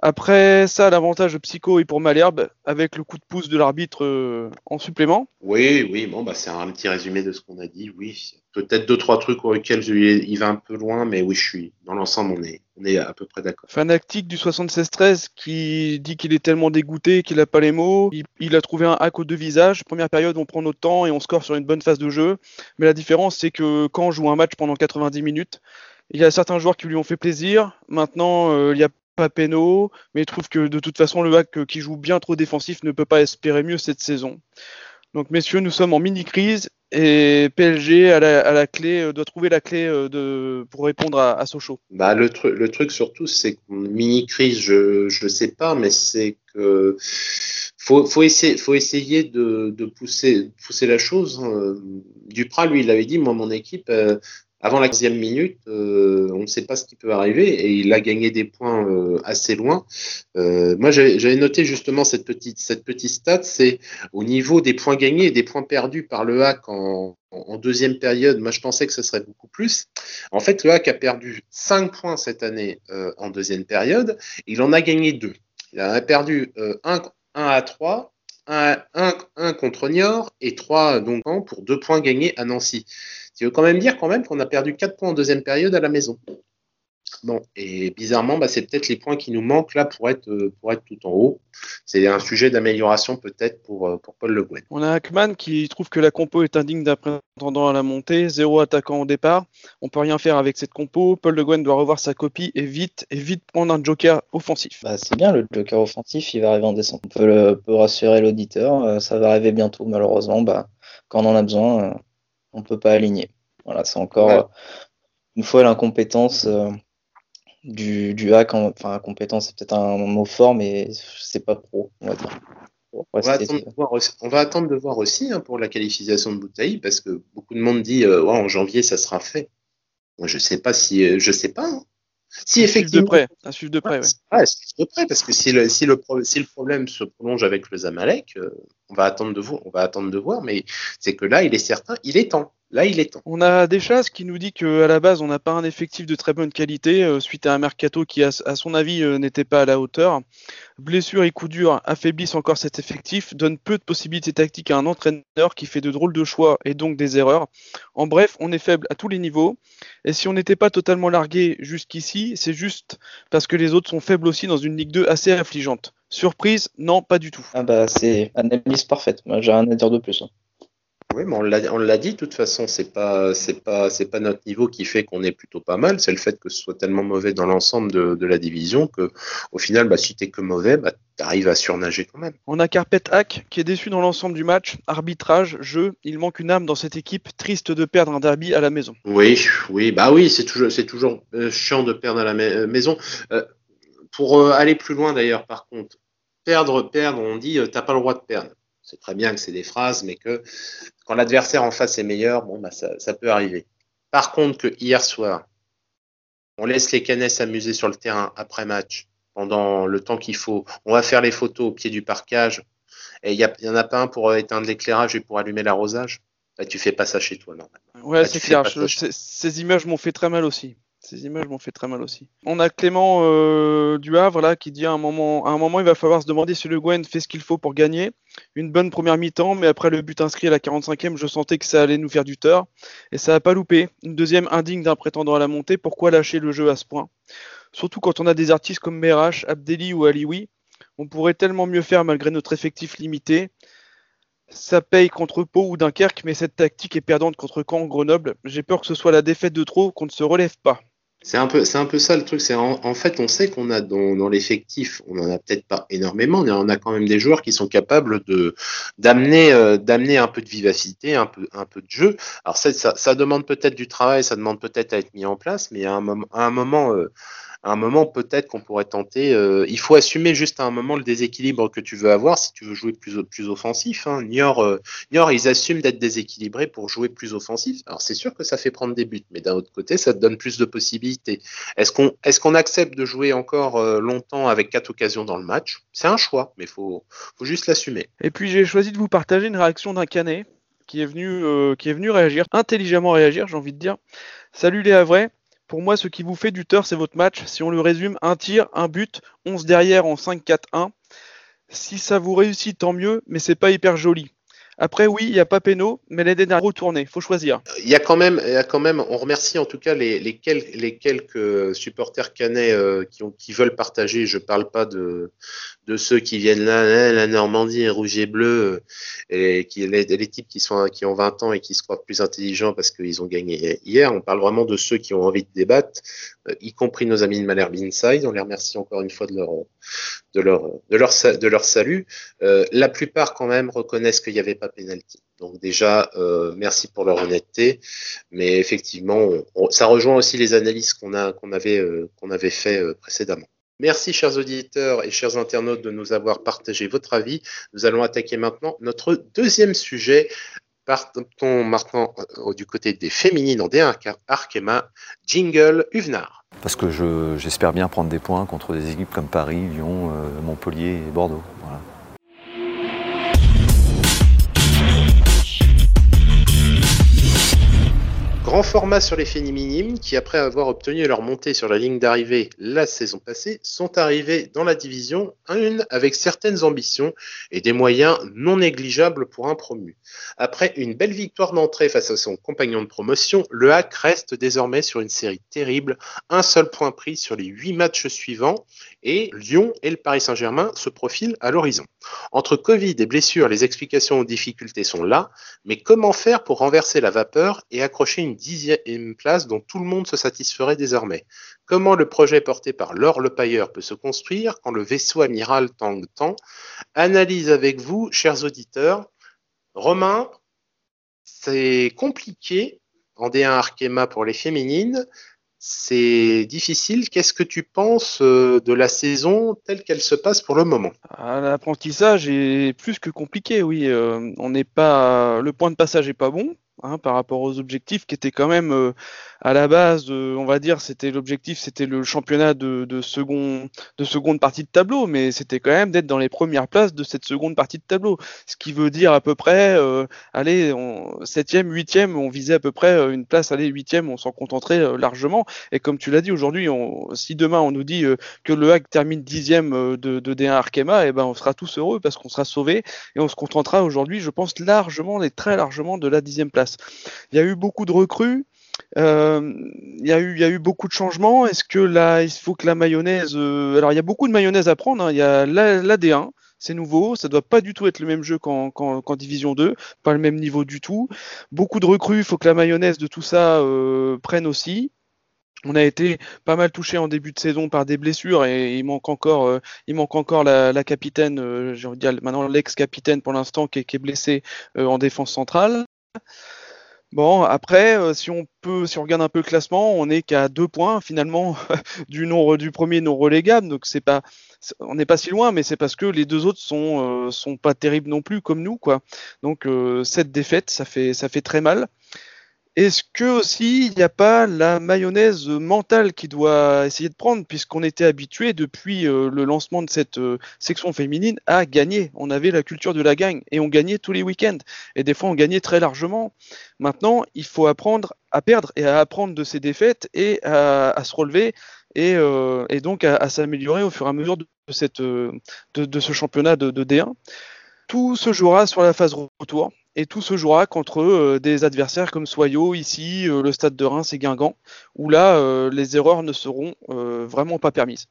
Après ça, l'avantage de Psycho est pour Malherbe, avec le coup de pouce de l'arbitre euh, en supplément. Oui, oui, bon, bah, c'est un petit résumé de ce qu'on a dit. Oui, peut-être deux, trois trucs auxquels il va un peu loin, mais oui, je suis dans l'ensemble, on est, on est à peu près d'accord. Fanactique du 76-13 qui dit qu'il est tellement dégoûté qu'il n'a pas les mots. Il, a trouvé un hack aux deux visages. Première période, on prend notre temps et on score sur une bonne phase de jeu. Mais la différence, c'est que quand on joue un match pendant 90 minutes, il y a certains joueurs qui lui ont fait plaisir. Maintenant, euh, il y a pas péno, mais il trouve que de toute façon, le hack qui joue bien trop défensif ne peut pas espérer mieux cette saison. Donc, messieurs, nous sommes en mini-crise et PLG à la, clé, euh, doit trouver la clé euh, de, pour répondre à, Sochaux. Bah, le, le truc surtout, c'est que mini-crise, je ne sais pas, mais c'est que faut, essayer, de, pousser, la chose. Hein. Duprat, lui, il avait dit, moi, mon équipe, euh, avant la 15e minute, euh, on ne sait pas ce qui peut arriver et il a gagné des points euh, assez loin. Euh, moi, j'avais noté justement cette petite, cette petite stat, c'est au niveau des points gagnés et des points perdus par le HAC en, en, deuxième période. Moi, je pensais que ce serait beaucoup plus. En fait, le HAC a perdu 5 points cette année en deuxième période. Il en a gagné 2. Il en a perdu 1, 1 à 3 1, 1, contre Niort et 3 donc pour 2 points gagnés à Nancy. Ce qui veut quand même dire quand même qu'on a perdu 4 points en deuxième période à la maison. Bon, et bizarrement, bah, c'est peut-être les points qui nous manquent là pour être, euh, pour être tout en haut. C'est un sujet d'amélioration peut-être pour, euh, pour Paul Le Guen. On a Hackman qui trouve que la compo est indigne d'un prétendant à la montée, zéro attaquant au départ. On peut rien faire avec cette compo. Paul Le Guen doit revoir sa copie et vite, et vite prendre un joker offensif. Bah, c'est bien, le joker offensif, il va arriver en décembre. On peut, peut rassurer l'auditeur, euh, ça va arriver bientôt. Malheureusement, bah, quand on en a besoin, on peut pas aligner. Voilà, c'est encore une fois l'incompétence euh, du, du hack. enfin, incompétence, c'est peut-être un mot fort, mais c'est pas pro, on va dire. On va, attendre de voir aussi, hein, pour la qualification de Boutaï, parce que beaucoup de monde dit euh, en janvier ça sera fait. Moi je sais pas si euh, je sais pas. Hein. Si effectivement. De près, un suivre de près, ouais. de près, parce que si le, si le, si le problème se prolonge avec le Zamalek, on va attendre de voir, on va attendre de voir, mais c'est que là, il est certain, il est temps. Là, il est temps. On a Deschasses qui nous dit qu'à la base, on n'a pas un effectif de très bonne qualité euh, suite à un mercato qui, à, son avis, euh, n'était pas à la hauteur. Blessures et coups durs affaiblissent encore cet effectif, donnent peu de possibilités tactiques à un entraîneur qui fait de drôles de choix et donc des erreurs. En bref, on est faible à tous les niveaux. Et si on n'était pas totalement largué jusqu'ici, c'est juste parce que les autres sont faibles aussi dans une Ligue 2 assez affligeante. Surprise Non, pas du tout. Ah bah c'est analyse parfaite. Moi, j'ai rien à dire de plus. Hein. Oui, mais on l'a dit, de toute façon, c'est pas, c'est pas, c'est pas notre niveau qui fait qu'on est plutôt pas mal, c'est le fait que ce soit tellement mauvais dans l'ensemble de, la division que, au final, bah, si t'es que mauvais, bah, t'arrives à surnager quand même. On a Carpet Hack qui est déçu dans l'ensemble du match, arbitrage, jeu, il manque une âme dans cette équipe, triste de perdre un derby à la maison. Oui, oui, bah oui, c'est toujours, c'est toujours euh, chiant de perdre à la euh, maison. Euh, pour aller plus loin d'ailleurs, par contre, perdre, perdre, on dit t'as pas le droit de perdre. C'est très bien que c'est des phrases, mais que quand l'adversaire en face est meilleur, bon, bah, ça, ça peut arriver. Par contre, que hier soir, on laisse les Canets s'amuser sur le terrain après match, pendant le temps qu'il faut. On va faire les photos au pied du parcage. Et il n'y en a pas un pour éteindre l'éclairage et pour allumer l'arrosage? Bah, tu fais pas ça chez toi, normalement. Ouais, bah, c'est clair. ces images m'ont fait très mal aussi. Ces images m'ont fait très mal aussi. On a Clément euh, du Havre là qui dit à un moment, à il va falloir se demander si Le Gwen fait ce qu'il faut pour gagner. Une bonne première mi-temps, mais après le but inscrit à la 45e, je sentais que ça allait nous faire du tort. Et ça n'a pas loupé. Une deuxième indigne d'un prétendant à la montée. Pourquoi lâcher le jeu à ce point? Surtout quand on a des artistes comme Merash, Abdelli ou Alioui. On pourrait tellement mieux faire malgré notre effectif limité. Ça paye contre Pau ou Dunkerque, mais cette tactique est perdante contre Caen, Grenoble. J'ai peur que ce soit la défaite de trop, qu'on ne se relève pas. C'est un peu, un peu ça le truc. C'est en, fait, on sait qu'on a dans, l'effectif, on en a peut-être pas énormément, mais on a quand même des joueurs qui sont capables de d'amener, euh, un peu de vivacité, un peu, un peu de jeu. Alors ça, ça, demande peut-être du travail, ça demande peut-être à être mis en place, mais à un moment, à un moment euh, à un moment, peut-être qu'on pourrait tenter. Euh, il faut assumer juste à un moment le déséquilibre que tu veux avoir si tu veux jouer plus, offensif. Hein. Niort, euh, Niort, ils assument d'être déséquilibrés pour jouer plus offensif. Alors, c'est sûr que ça fait prendre des buts, mais d'un autre côté, ça te donne plus de possibilités. Est-ce qu'on accepte de jouer encore euh, longtemps avec quatre occasions dans le match? C'est un choix, mais il faut, juste l'assumer. Et puis, j'ai choisi de vous partager une réaction d'un canet qui est venu, qui est venu réagir, intelligemment réagir, j'ai envie de dire. Salut les Havrais, pour moi, ce qui vous fait du tort, c'est votre match. Si on le résume, un tir, un but, 11 derrière en 5-4-1. Si ça vous réussit, tant mieux, mais c'est pas hyper joli. Après, oui, il n'y a pas Péno, mais l'Eden a retourné. faut choisir. Il y a quand même, y a quand même, on remercie en tout cas les, quelques, supporters canets euh, qui, veulent partager. Je parle pas de, ceux qui viennent là, la Normandie rouge et bleu, euh, et qui les, les types qui sont qui ont 20 ans et qui se croient plus intelligents parce qu'ils ont gagné hier. On parle vraiment de ceux qui ont envie de débattre, euh, y compris nos amis de Malherbe Inside. On les remercie encore une fois de leur de leur salut. Euh, la plupart quand même reconnaissent qu'il n'y avait pas pénalty. Donc déjà, euh, merci pour leur honnêteté, mais effectivement, ça rejoint aussi les analyses qu'on avait euh, qu'on avait fait précédemment. Merci chers auditeurs et chers internautes de nous avoir partagé votre avis. Nous allons attaquer maintenant notre deuxième sujet. Partons maintenant du côté des féminines en D1 Arkema, Jingle Uvenard. Parce que j'espère bien prendre des points contre des équipes comme Paris, Lyon, Montpellier et Bordeaux. Voilà. Grand format sur les féminines qui, après avoir obtenu leur montée sur la ligne d'arrivée la saison passée, sont arrivés dans la division 1 avec certaines ambitions et des moyens non négligeables pour un promu. Après une belle victoire d'entrée face à son compagnon de promotion, le HAC reste désormais sur une série terrible, un seul point pris sur les huit matchs suivants et Lyon et le Paris Saint-Germain se profilent à l'horizon. Entre Covid et blessures, les explications aux difficultés sont là, mais comment faire pour renverser la vapeur et accrocher une dixième place dont tout le monde se satisferait désormais Comment le projet porté par Laure Lepailleur peut se construire quand le vaisseau amiral tangue tant Analyse avec vous, chers auditeurs. Romain, c'est compliqué en D1 Arkema pour les féminines c'est difficile. Qu'est-ce que tu penses euh, de la saison telle qu'elle se passe pour le moment? L'apprentissage est plus que compliqué, oui. Euh, on n'est pas, le point de passage n'est pas bon. Hein, par rapport aux objectifs qui étaient quand même euh, à la base, on va dire, c'était l'objectif, c'était le championnat de, second, de seconde partie de tableau, mais c'était quand même d'être dans les premières places de cette seconde partie de tableau. Ce qui veut dire à peu près, euh, allez, septième, huitième, on visait à peu près euh, une place, allez, huitième, on s'en contenterait largement. Et comme tu l'as dit aujourd'hui, si demain on nous dit que le HAC termine dixième de, de D1 Arkema, eh ben on sera tous heureux parce qu'on sera sauvés et on se contentera aujourd'hui, je pense largement et très largement de la dixième place. Il y a eu beaucoup de recrues. Euh, il, y a eu, beaucoup de changements. Est-ce que là, il faut que la mayonnaise. Euh, alors, il y a beaucoup de mayonnaise à prendre. Hein. Il y a l'AD1, c'est nouveau. Ça doit pas du tout être le même jeu qu'en Division 2, pas le même niveau du tout. Beaucoup de recrues. Il faut que la mayonnaise de tout ça euh, prenne aussi. On a été pas mal touché en début de saison par des blessures et il manque encore, il manque encore la, capitaine, j'ai envie de dire maintenant l'ex-capitaine pour l'instant qui, qui, est blessé en défense centrale. Bon, après, euh, si on peut, si on regarde un peu le classement, on est qu'à deux points finalement [LAUGHS] du, premier non relégable, donc c'est pas, on n'est pas si loin, mais c'est parce que les deux autres sont, sont pas terribles non plus comme nous, quoi. Donc cette défaite, ça fait, ça fait très mal. Est-ce que aussi il n'y a pas la mayonnaise mentale qui doit essayer de prendre, puisqu'on était habitué depuis euh, le lancement de cette euh, section féminine à gagner? On avait la culture de la gagne et on gagnait tous les week-ends. Et des fois on gagnait très largement. Maintenant, il faut apprendre à perdre et à apprendre de ces défaites et à, se relever et, euh, donc à, s'améliorer au fur et à mesure de, ce championnat de D1. Tout se jouera sur la phase retour et tout se jouera contre euh, des adversaires comme Soyo ici, euh, le Stade de Reims et Guingamp, où là, euh, les erreurs ne seront vraiment pas permises.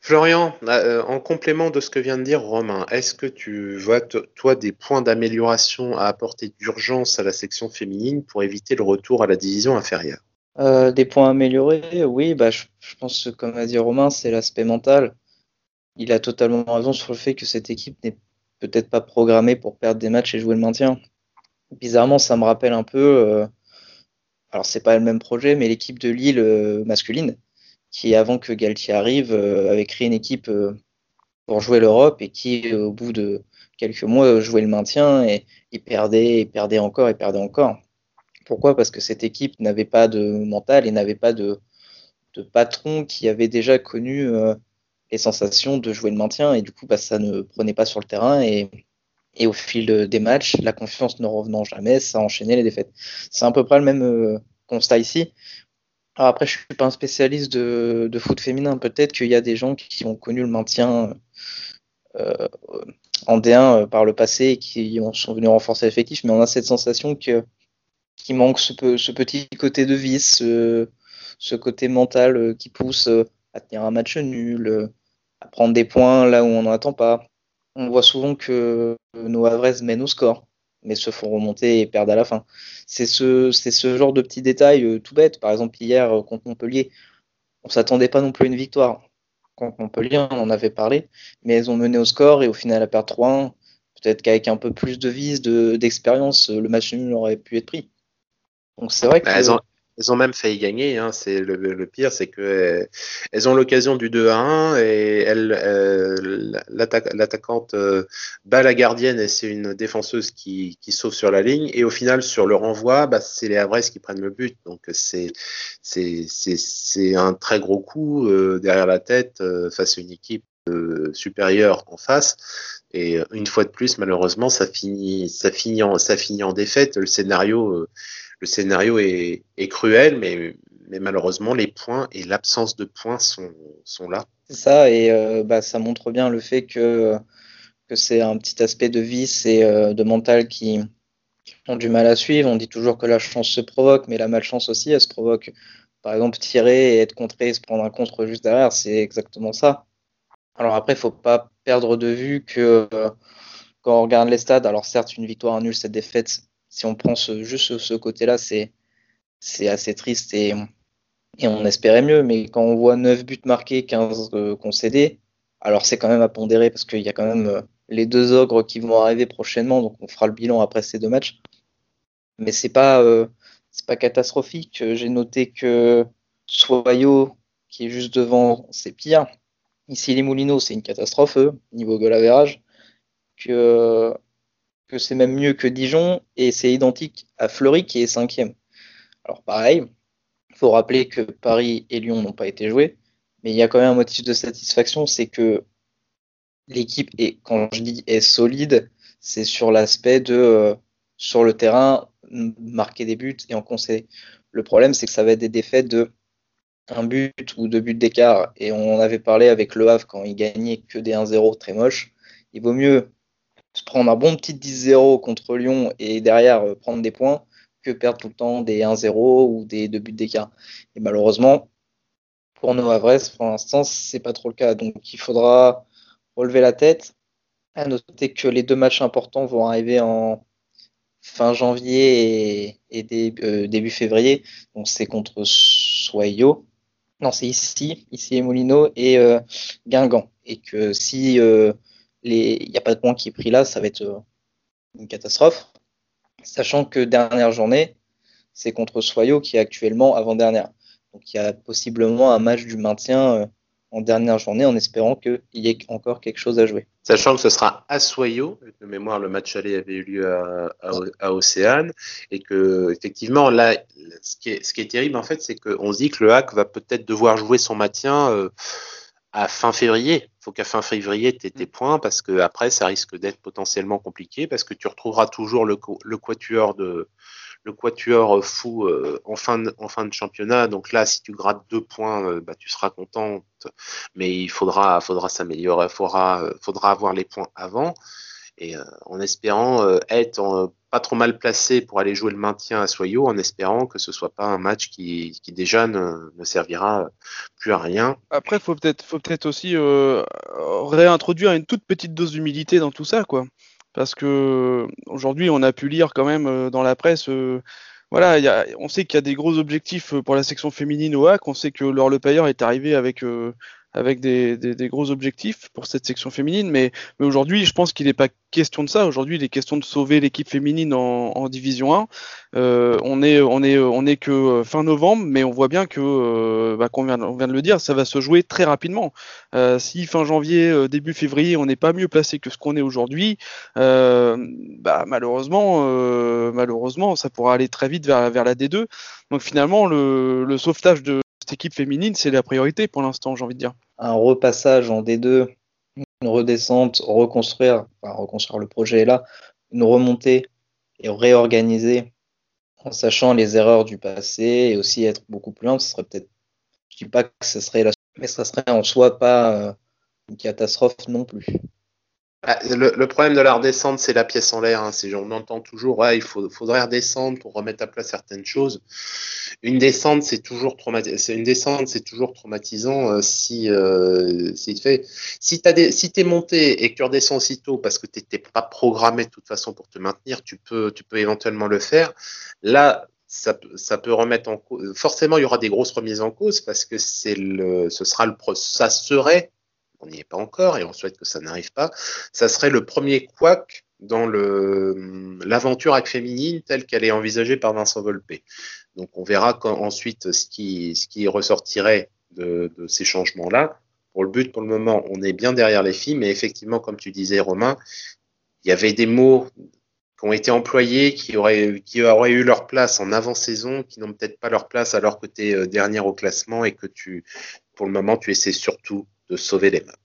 Florian, en complément de ce que vient de dire Romain, est-ce que tu vois, toi, des points d'amélioration à apporter d'urgence à la section féminine pour éviter le retour à la division inférieure? Des points améliorés, oui, bah, je, je, pense que, comme a dit Romain, c'est l'aspect mental. Il a totalement raison sur le fait que cette équipe n'est peut-être pas programmée pour perdre des matchs et jouer le maintien bizarrement, ça me rappelle un peu, euh, alors c'est pas le même projet, mais l'équipe de Lille euh, masculine, qui avant que Galtier arrive, euh, avait créé une équipe pour jouer l'Europe et qui, au bout de quelques mois, jouait le maintien et il perdait, et perdait encore, et perdait encore. Pourquoi? Parce que cette équipe n'avait pas de mental et n'avait pas de, de, patron qui avait déjà connu les sensations de jouer le maintien et du coup, bah, ça ne prenait pas sur le terrain et et au fil des matchs, la confiance ne revenant jamais, ça a enchaîné les défaites. C'est à peu près le même euh, constat ici. Alors après, je suis pas un spécialiste de, foot féminin. Peut-être qu'il y a des gens qui ont connu le maintien euh, en D1 euh, par le passé et qui sont venus renforcer l'effectif, mais on a cette sensation que qu'il manque ce, petit côté de vice, ce, côté mental qui pousse à tenir un match nul, à prendre des points là où on n'en attend pas on voit souvent que nos Havres mènent au score, mais se font remonter et perdent à la fin. C'est ce, genre de petits détails euh, tout bêtes. Par exemple, hier euh, contre Montpellier, on s'attendait pas non plus à une victoire. Contre Montpellier, on en avait parlé, mais elles ont mené au score et au final, elles perdent 3-1. Peut-être qu'avec un peu plus de vis, de, d'expérience, le match nul aurait pu être pris. Donc c'est vrai bah, que. Elles ont même failli gagner. Hein. C'est le, pire, c'est que euh, elles ont l'occasion du 2 à 1 et euh, l'attaquante euh, bat la gardienne et c'est une défenseuse qui, sauve sur la ligne. Et au final, sur le renvoi, bah, c'est les Havres qui prennent le but. Donc c'est un très gros coup derrière la tête face à une équipe supérieure en face. Et une fois de plus, malheureusement, ça finit en défaite. Le scénario le scénario est, cruel, mais, malheureusement, les points et l'absence de points sont, là. C'est ça, et euh, bah, ça montre bien le fait que, c'est un petit aspect de vice et euh, de mental qui ont du mal à suivre. On dit toujours que la chance se provoque, mais la malchance aussi, elle se provoque. Par exemple, tirer et être contré, se prendre un contre juste derrière, c'est exactement ça. Alors après, il faut pas perdre de vue que euh, quand on regarde les stades, alors certes, une victoire, un nul, cette défaite, si on prend juste ce côté-là, c'est assez triste et, on espérait mieux. Mais quand on voit 9 buts marqués, 15 euh, concédés, alors c'est quand même à pondérer parce qu'il y a quand même euh, les deux ogres qui vont arriver prochainement, donc on fera le bilan après ces deux matchs. Mais c'est pas euh, pas catastrophique. J'ai noté que Soyo, qui est juste devant, c'est pire. Ici les Moulineaux, c'est une catastrophe niveau goal Que que c'est même mieux que Dijon et c'est identique à Fleury qui est cinquième. Alors pareil, il faut rappeler que Paris et Lyon n'ont pas été joués, mais il y a quand même un motif de satisfaction, c'est que l'équipe est, quand je dis est solide, c'est sur l'aspect de euh, sur le terrain marquer des buts et en concéder. Le problème, c'est que ça va être des défaites de un but ou deux buts d'écart. Et on avait parlé avec Le Havre quand il gagnait que des 1-0 très moches. Il vaut mieux se prendre un bon petit 10-0 contre Lyon et derrière euh, prendre des points que perdre tout le temps des 1-0 ou des deux buts d'écart. Et malheureusement, pour nos Havres, pour l'instant, c'est pas trop le cas. Donc il faudra relever la tête. À noter que les deux matchs importants vont arriver en fin janvier et, euh, début février. Donc c'est contre Soyo. Non, c'est ici, ici et et euh, Guingamp. Et que si il n'y a pas de point qui est pris là, ça va être euh, une catastrophe. Sachant que dernière journée, c'est contre Soyo qui est actuellement avant-dernière. Donc il y a possiblement un match du maintien euh, en dernière journée en espérant qu'il y ait encore quelque chose à jouer. Sachant que ce sera à Soyo, de mémoire, le match aller avait eu lieu à, Océane, et que effectivement, là, ce qui est, ce qui est terrible en fait, c'est qu'on se dit que le HAC va peut-être devoir jouer son maintien euh, à fin février. Il faut qu'à fin février, tu aies tes points, parce que après, ça risque d'être potentiellement compliqué, parce que tu retrouveras toujours le, le quatuor de, le quatuor fou euh, en, fin de, en fin de championnat. Donc là, si tu grattes deux points, euh, bah, tu seras contente. Mais il faudra, faudra s'améliorer, faudra, faudra avoir les points avant. Et euh, en espérant être pas trop mal placé pour aller jouer le maintien à Soyo, en espérant que ce soit pas un match qui, qui déjà ne, ne, servira plus à rien. Après, faut peut-être, faut peut-être aussi réintroduire une toute petite dose d'humilité dans tout ça, quoi parce que aujourd'hui on a pu lire quand même euh, dans la presse euh, voilà, on sait qu'il y a des gros objectifs euh, pour la section féminine au HAC. On sait que Laure Le Payeur est arrivé avec avec des, gros objectifs pour cette section féminine. Mais, aujourd'hui, je pense qu'il n'est pas question de ça. Aujourd'hui, il est question de sauver l'équipe féminine en, Division 1. Euh, on est, on que euh, fin novembre, mais on voit bien que, euh, bah, on vient de le dire, ça va se jouer très rapidement. Euh, si fin janvier, début février, on n'est pas mieux placé que ce qu'on est aujourd'hui, bah, malheureusement, malheureusement, ça pourra aller très vite vers, la D2. Donc finalement, le, le sauvetage de cette équipe féminine, c'est la priorité pour l'instant, j'ai envie de dire un repassage en D2, une redescente, reconstruire, enfin reconstruire le projet est là, une remontée et réorganiser en sachant les erreurs du passé et aussi être beaucoup plus lent, ce serait peut-être, je dis pas que ce serait la, mais ça serait en soi pas euh, une catastrophe non plus. Bah, le, problème de la redescente, c'est la pièce en l'air. Hein. On entend toujours, il faut, faudrait redescendre pour remettre à plat certaines choses. Une descente, c'est toujours traumatisant. Euh, si, euh, si. Si si es monté et que tu redescends aussitôt parce que tu n'étais pas programmé de toute façon pour te maintenir, tu peux, tu éventuellement le faire. Là, ça, peut remettre en cause. Forcément, il y aura des grosses remises en cause parce que ce sera le, ça serait on n'y est pas encore et on souhaite que ça n'arrive pas, ça serait le premier couac dans l'aventure avec féminine telle qu'elle est envisagée par Vincent Volpe. Donc on verra ensuite ce qui, ressortirait de, ces changements-là. Pour le but, pour le moment, on est bien derrière les filles, mais effectivement, comme tu disais, Romain, il y avait des mots qui ont été employés, qui auraient, qui auraient eu leur place en avant-saison, qui n'ont peut-être pas leur place alors que tu es euh, dernière au classement et que tu, pour le moment, tu essaies surtout de sauver les meubles.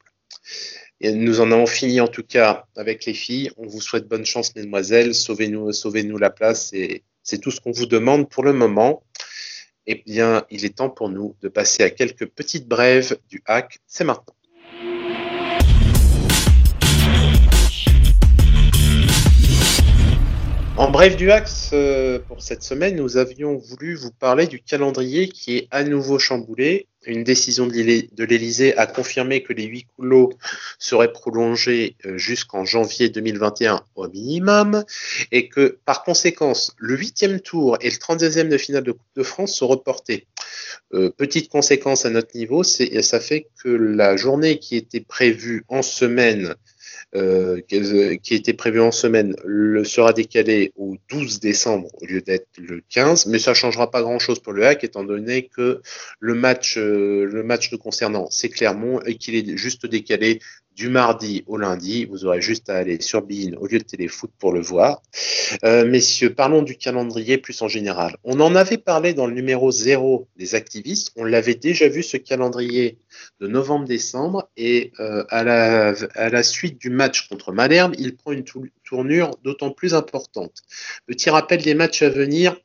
Nous en avons fini en tout cas avec les filles. On vous souhaite bonne chance, mesdemoiselles. Sauvez-nous, sauvez-nous la place. C'est tout ce qu'on vous demande pour le moment. Eh bien, il est temps pour nous de passer à quelques petites brèves du hack. C'est maintenant. En bref du euh, pour cette semaine, nous avions voulu vous parler du calendrier qui est à nouveau chamboulé. Une décision de l'Élysée a confirmé que les huit coulots seraient prolongés euh, jusqu'en janvier 2021 au minimum et que par conséquence, le huitième tour et le 32e de finale de Coupe de France sont reportés. Euh, petite conséquence à notre niveau, ça fait que la journée qui était prévue en semaine euh, qui était prévu en semaine le, sera décalé au 12 décembre au lieu d'être le 15, mais ça changera pas grand-chose pour le hack étant donné que le match, euh, le match nous concernant, c'est Clermont et qu'il est juste décalé du mardi au lundi. Vous aurez juste à aller sur Bein au lieu de téléfoot pour le voir. Euh, messieurs, parlons du calendrier plus en général. On en avait parlé dans le numéro 0 des activistes. On l'avait déjà vu ce calendrier de novembre-décembre et euh, à, la, suite du match contre Malherbe, il prend une tournure d'autant plus importante. Petit rappel des matchs à venir.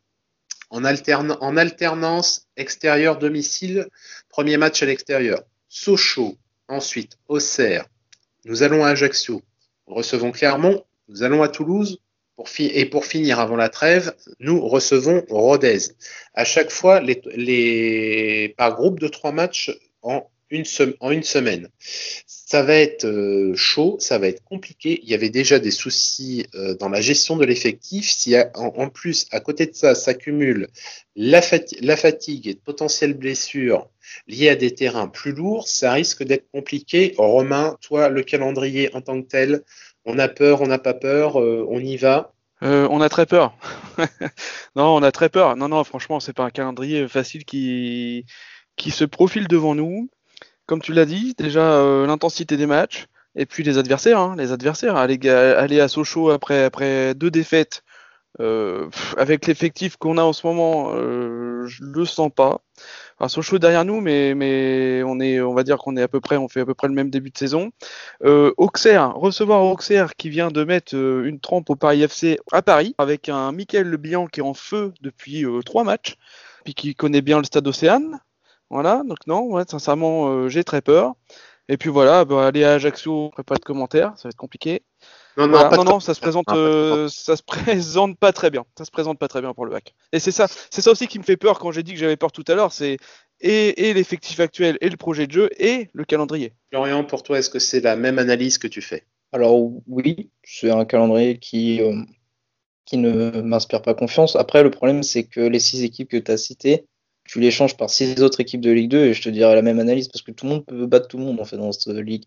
En, en alternance extérieur-domicile, premier match à l'extérieur. Sochaux, ensuite Auxerre, nous allons à Ajaccio, nous recevons Clermont, nous allons à Toulouse, et pour finir avant la trêve, nous recevons Rodez. À chaque fois, par groupe de trois matchs en une, en une semaine. Ça va être euh, chaud, ça va être compliqué. Il y avait déjà des soucis euh, dans la gestion de l'effectif. Si en, en, plus, à côté de ça, s'accumule la, fati la, fatigue et de potentielles blessures liées à des terrains plus lourds, ça risque d'être compliqué. Romain, toi, le calendrier en tant que tel, on a peur, on n'a pas peur, euh, on y va? On a très peur. [LAUGHS] non, on a très peur. Non, non, franchement, c'est pas un calendrier facile qui, qui se profile devant nous. Comme tu l'as dit, déjà l'intensité des matchs, et puis les adversaires, hein, les adversaires, aller, à Sochaux après, deux défaites, euh, avec l'effectif qu'on a en ce moment, euh, je le sens pas. Sochaux derrière nous, mais, on va dire qu'on est à peu près, on fait à peu près le même début de saison. Euh, Auxerre, recevoir Auxerre qui vient de mettre euh, une trempe au Paris FC à Paris, avec un Michael Le Bihan qui est en feu depuis euh, trois matchs, puis qui connaît bien le stade Océane. Voilà, donc non, ouais, sincèrement, euh, j'ai très peur. Et puis voilà, bah, aller à Ajaccio, pas de commentaires, ça va être compliqué. Non, non, non, non, ça se présente, euh, ça se [LAUGHS] présente pas très bien. Ça se présente pas très bien pour le hack. Et c'est ça, c'est ça aussi qui me fait peur quand j'ai dit que j'avais peur tout à l'heure, c'est et, et l'effectif actuel, et le projet de jeu, et le calendrier. Florian, pour toi, est-ce que c'est la même analyse que tu fais? Alors oui, c'est un calendrier qui euh, qui ne m'inspire pas confiance. Après, le problème, c'est que les six équipes que tu as citées, tu les changes par six autres équipes de Ligue 2 et je te dirais la même analyse parce que tout le monde peut battre tout le monde en fait dans cette ligue.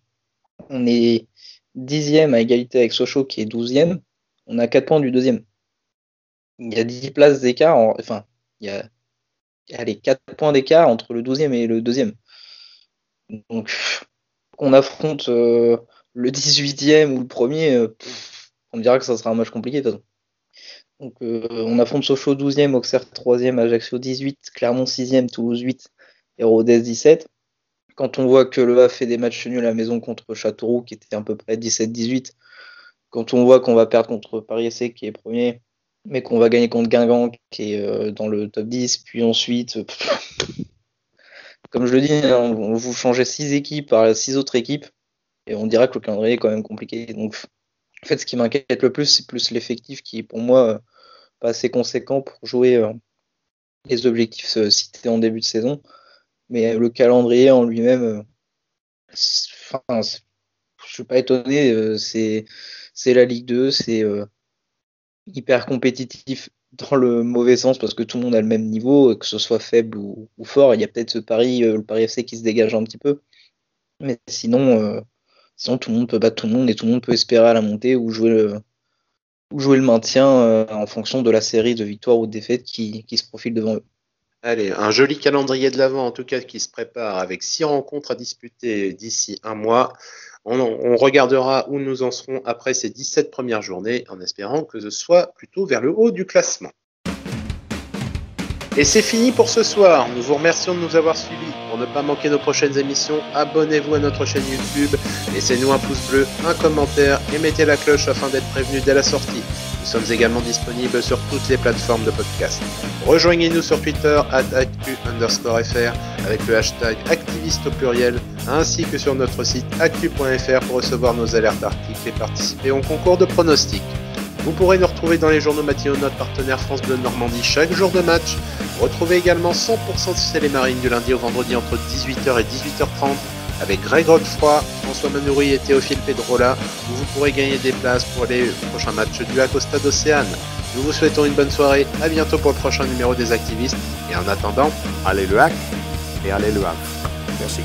On est dixième à égalité avec Sochaux qui est douzième. On a quatre points du deuxième. Il y a 10 places d'écart, enfin, il y a, les 4 points d'écart entre le douzième et le deuxième. Donc, on affronte euh, le 18e ou le premier, euh, on dira que ça sera un match compliqué de toute façon. Donc, euh, on affronte Sochaux 12e, Auxerre 3e, Ajaccio 18, Clermont 6e, Toulouse 8 et Rodez 17. Quand on voit que le A fait des matchs nuls à la maison contre Châteauroux, qui était à peu près 17-18, quand on voit qu'on va perdre contre Paris SC, qui est premier, mais qu'on va gagner contre Guingamp, qui est euh, dans le top 10, puis ensuite, comme je le dis, hein, on vous changez 6 équipes par 6 autres équipes, et on dira que le calendrier est quand même compliqué. Donc, en fait, ce qui m'inquiète le plus, c'est plus l'effectif qui est pour moi euh, pas assez conséquent pour jouer euh, les objectifs euh, cités en début de saison. Mais le calendrier en lui-même, enfin, je suis pas étonné. c'est la Ligue 2, c'est hyper compétitif dans le mauvais sens parce que tout le monde a le même niveau, que ce soit faible ou, fort. Il y a peut-être ce Paris, le Paris FC qui se dégage un petit peu. Mais sinon, Sinon, tout le monde peut battre tout le monde et tout le monde peut espérer à la montée ou jouer le, ou jouer le maintien euh, en fonction de la série de victoires ou de défaites qui, qui se profile devant eux. Allez, un joli calendrier de l'avant en tout cas qui se prépare avec six rencontres à disputer d'ici un mois. On, on, regardera où nous en serons après ces 17 premières journées en espérant que ce soit plutôt vers le haut du classement. Et c'est fini pour ce soir. Nous vous remercions de nous avoir suivis. Pour ne pas manquer nos prochaines émissions, abonnez-vous à notre chaîne YouTube, laissez-nous un pouce bleu, un commentaire et mettez la cloche afin d'être prévenu dès la sortie. Nous sommes également disponibles sur toutes les plateformes de podcast. Rejoignez-nous sur Twitter actu underscore fr avec le hashtag activiste au pluriel, ainsi que sur notre site actu.fr pour recevoir nos alertes articles et participer au concours de pronostics. Vous pourrez nous retrouver dans les journaux matinaux de notre partenaire France Bleu Normandie chaque jour de match. Retrouvez également 100% de les Marines du lundi au vendredi entre 18h et 18h30 avec Greg Godefroy, François Manoury et Théophile Pedrola où vous pourrez gagner des places pour les prochains matchs du Lac au Stade Océane. Nous vous souhaitons une bonne soirée, à bientôt pour le prochain numéro des activistes et en attendant, allez le hack et allez le hack. Merci.